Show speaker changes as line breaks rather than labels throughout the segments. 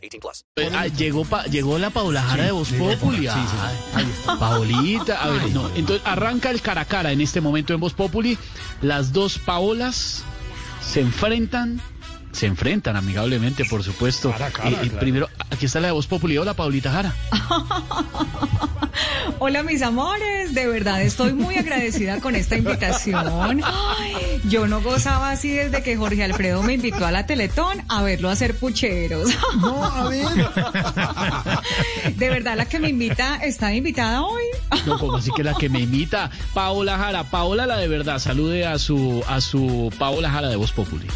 18 plus.
Ah, llegó, pa- llegó la Paula Jara de Voz Populi. Paulita. A ver, no. Entonces arranca el cara a cara en este momento en Voz Populi. Las dos Paolas se enfrentan. Se enfrentan amigablemente, por supuesto. Eh, eh, Primero, aquí está la de Voz Populi. Hola, Paulita Jara.
Hola mis amores, de verdad estoy muy agradecida con esta invitación. Ay, yo no gozaba así desde que Jorge Alfredo me invitó a la Teletón a verlo hacer pucheros.
No, a ver.
De verdad la que me invita está invitada hoy.
No, como así que la que me imita, Paola Jara. Paola, la de verdad, salude a su, a su Paola Jara de Voz Populi.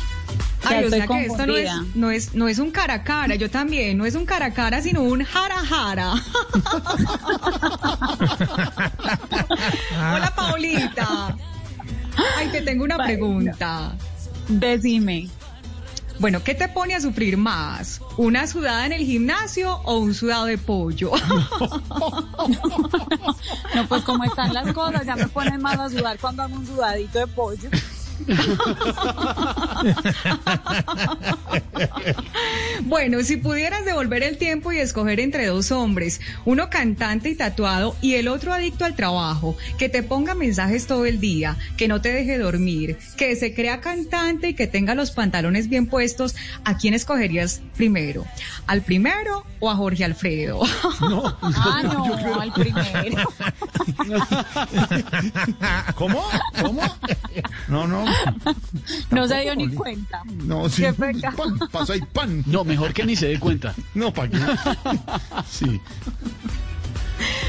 Ay, o sea que esto no es, no es, no es un cara a cara, yo también, no es un cara a cara, sino un jara jara. Hola Paulita. Ay, te tengo una pregunta.
Decime.
Bueno, ¿qué te pone a sufrir más? ¿Una sudada en el gimnasio o un sudado de pollo?
No, pues como están las cosas, ya me ponen más a sudar cuando hago un sudadito de pollo.
Bueno, si pudieras devolver el tiempo y escoger entre dos hombres, uno cantante y tatuado y el otro adicto al trabajo, que te ponga mensajes todo el día, que no te deje dormir, que se crea cantante y que tenga los pantalones bien puestos, ¿a quién escogerías primero? ¿Al primero o a Jorge Alfredo?
Ah, no, al primero.
¿Cómo? ¿Cómo? No, no.
No se dio ni cuenta.
No, sí.
Qué pecado.
Pan, pasa ahí pan.
No, mejor que ni se dé cuenta.
No, ¿para qué? Sí.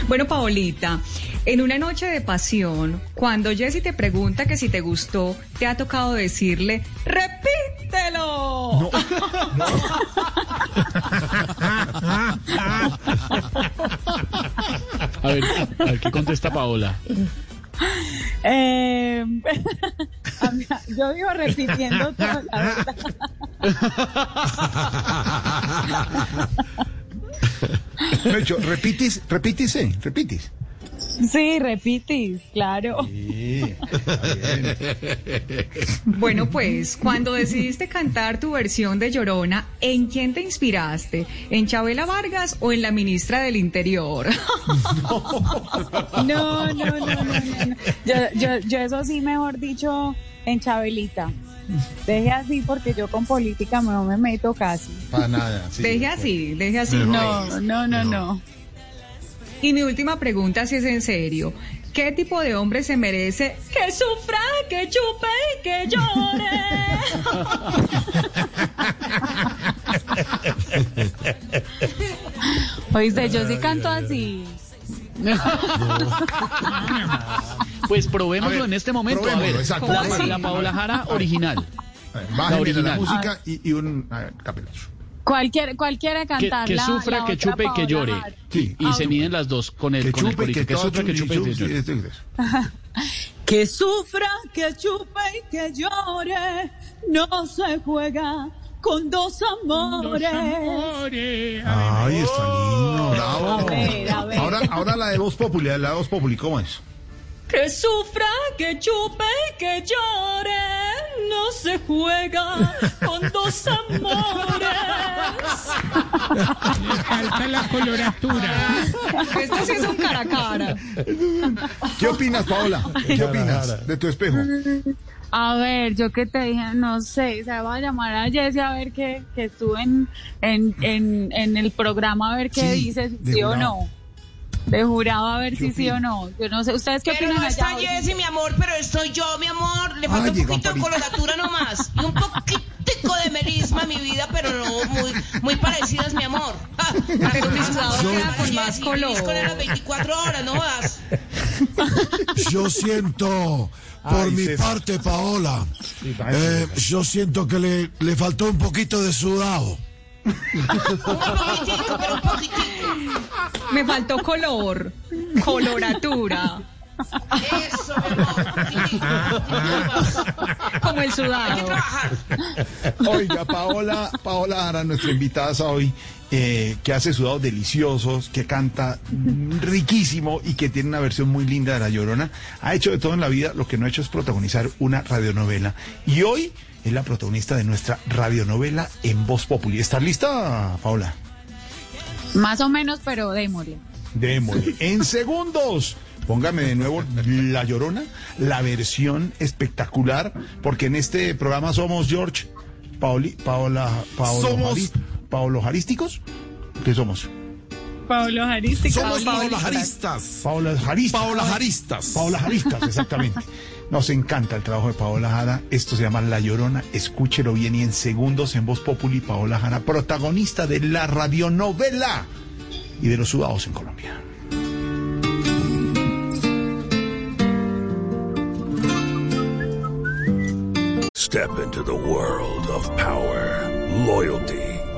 Bueno, Paolita, en una noche de pasión, cuando Jesse te pregunta que si te gustó, te ha tocado decirle, repítelo.
A ver, a ver qué contesta Paola.
Eh, yo vivo repitiendo todo, la verdad.
Mecho, repitis, repítise, repitis.
Sí, repitis, claro.
Sí.
Bueno, pues, cuando decidiste cantar tu versión de Llorona, ¿en quién te inspiraste? ¿En Chabela Vargas o en la ministra del Interior?
No, no, no, no, no. no. Yo, yo, yo eso sí, mejor dicho, en Chabelita. Deje así porque yo con política no me meto casi.
Para nada. sí.
Deje así, deje así.
No, no, no, no.
Y mi última pregunta, si es en serio. ¿Qué tipo de hombre se merece que sufra, que chupe y que llore?
Oíste, yo sí canto así.
Pues probémoslo
ver,
en este momento. A ver,
exacto.
la, Paola Jara original.
A ver,
La
Bájenle la,
original.
música y, y un a ver.
Cualquier, cualquiera
Que,
cantar
que sufra,
la
que chupe y que llore.
Sí.
Y se miden las dos con el,
Que
con el
chupe, que
Que sufra, que chupe y que llore.
este.
Que sufra, que chupe y que llore, no se juega con dos amores.
Ay, está lindo, bravo.
A ver, a ver.
Ahora, ahora la de Voz Populi, la de Voz Populi, ¿cómo es?
Que sufra, que chupe y que llore. No se juega con dos amores.
Falta la coloratura.
Esto sí es un cara a cara.
¿Qué opinas, Paola? ¿Qué opinas de tu espejo?
A ver, yo que te dije, no sé, se va a llamar a Jessy a ver que, que estuve en, en, en, en el programa a ver qué
Sí,
dice, si
de
sí o no. De jurado a ver si sí o no. Yo no sé, ¿ustedes qué
Pero
opinan
no
allá?
está Jessy, mi amor, pero estoy yo, mi amor. Le
Ay,
falta un poquito de coloratura nomás. Y un poquitico de melisma a mi vida, pero no muy, muy parecidas, mi amor. Ah,
Pero mi sudado
Yo-
queda con más color.
con las 24 horas, no jodas.
Yo siento, por
Ay,
mi
César.
parte, Paola, eh, yo siento que le, le faltó un poquito de sudado.
Un poquitico, pero un poquitico.
Me faltó color, coloratura,
Eso,
como el sudado.
Oiga, Paola, Paola Jara, nuestra invitada hoy, eh, que hace sudados deliciosos, que canta riquísimo y que tiene una versión muy linda de La Llorona. Ha hecho de todo en la vida, lo que no ha hecho es protagonizar una radionovela. Y hoy es la protagonista de nuestra radionovela en Voz Populi. ¿Estás lista, Paola?
Más o menos, pero démosle.
Démosle. En segundos. Póngame de nuevo La Llorona, la versión espectacular, porque en este programa somos George, Paoli, Paola, Paolo,
Somos-
Jari- Paolo Jarísticos. ¿Qué somos?
Pablo Jarística.
Somos Paola Jaristas.
Paola Jaristas.
Paola Jaristas.
Paola Jaristas, exactamente. Nos encanta el trabajo de Paola Jara. Esto se llama La Llorona. Escúchelo bien y en segundos en Voz Populi, Paola Jara, protagonista de la radionovela y de los sudados en Colombia.
Step into the world of power, loyalty,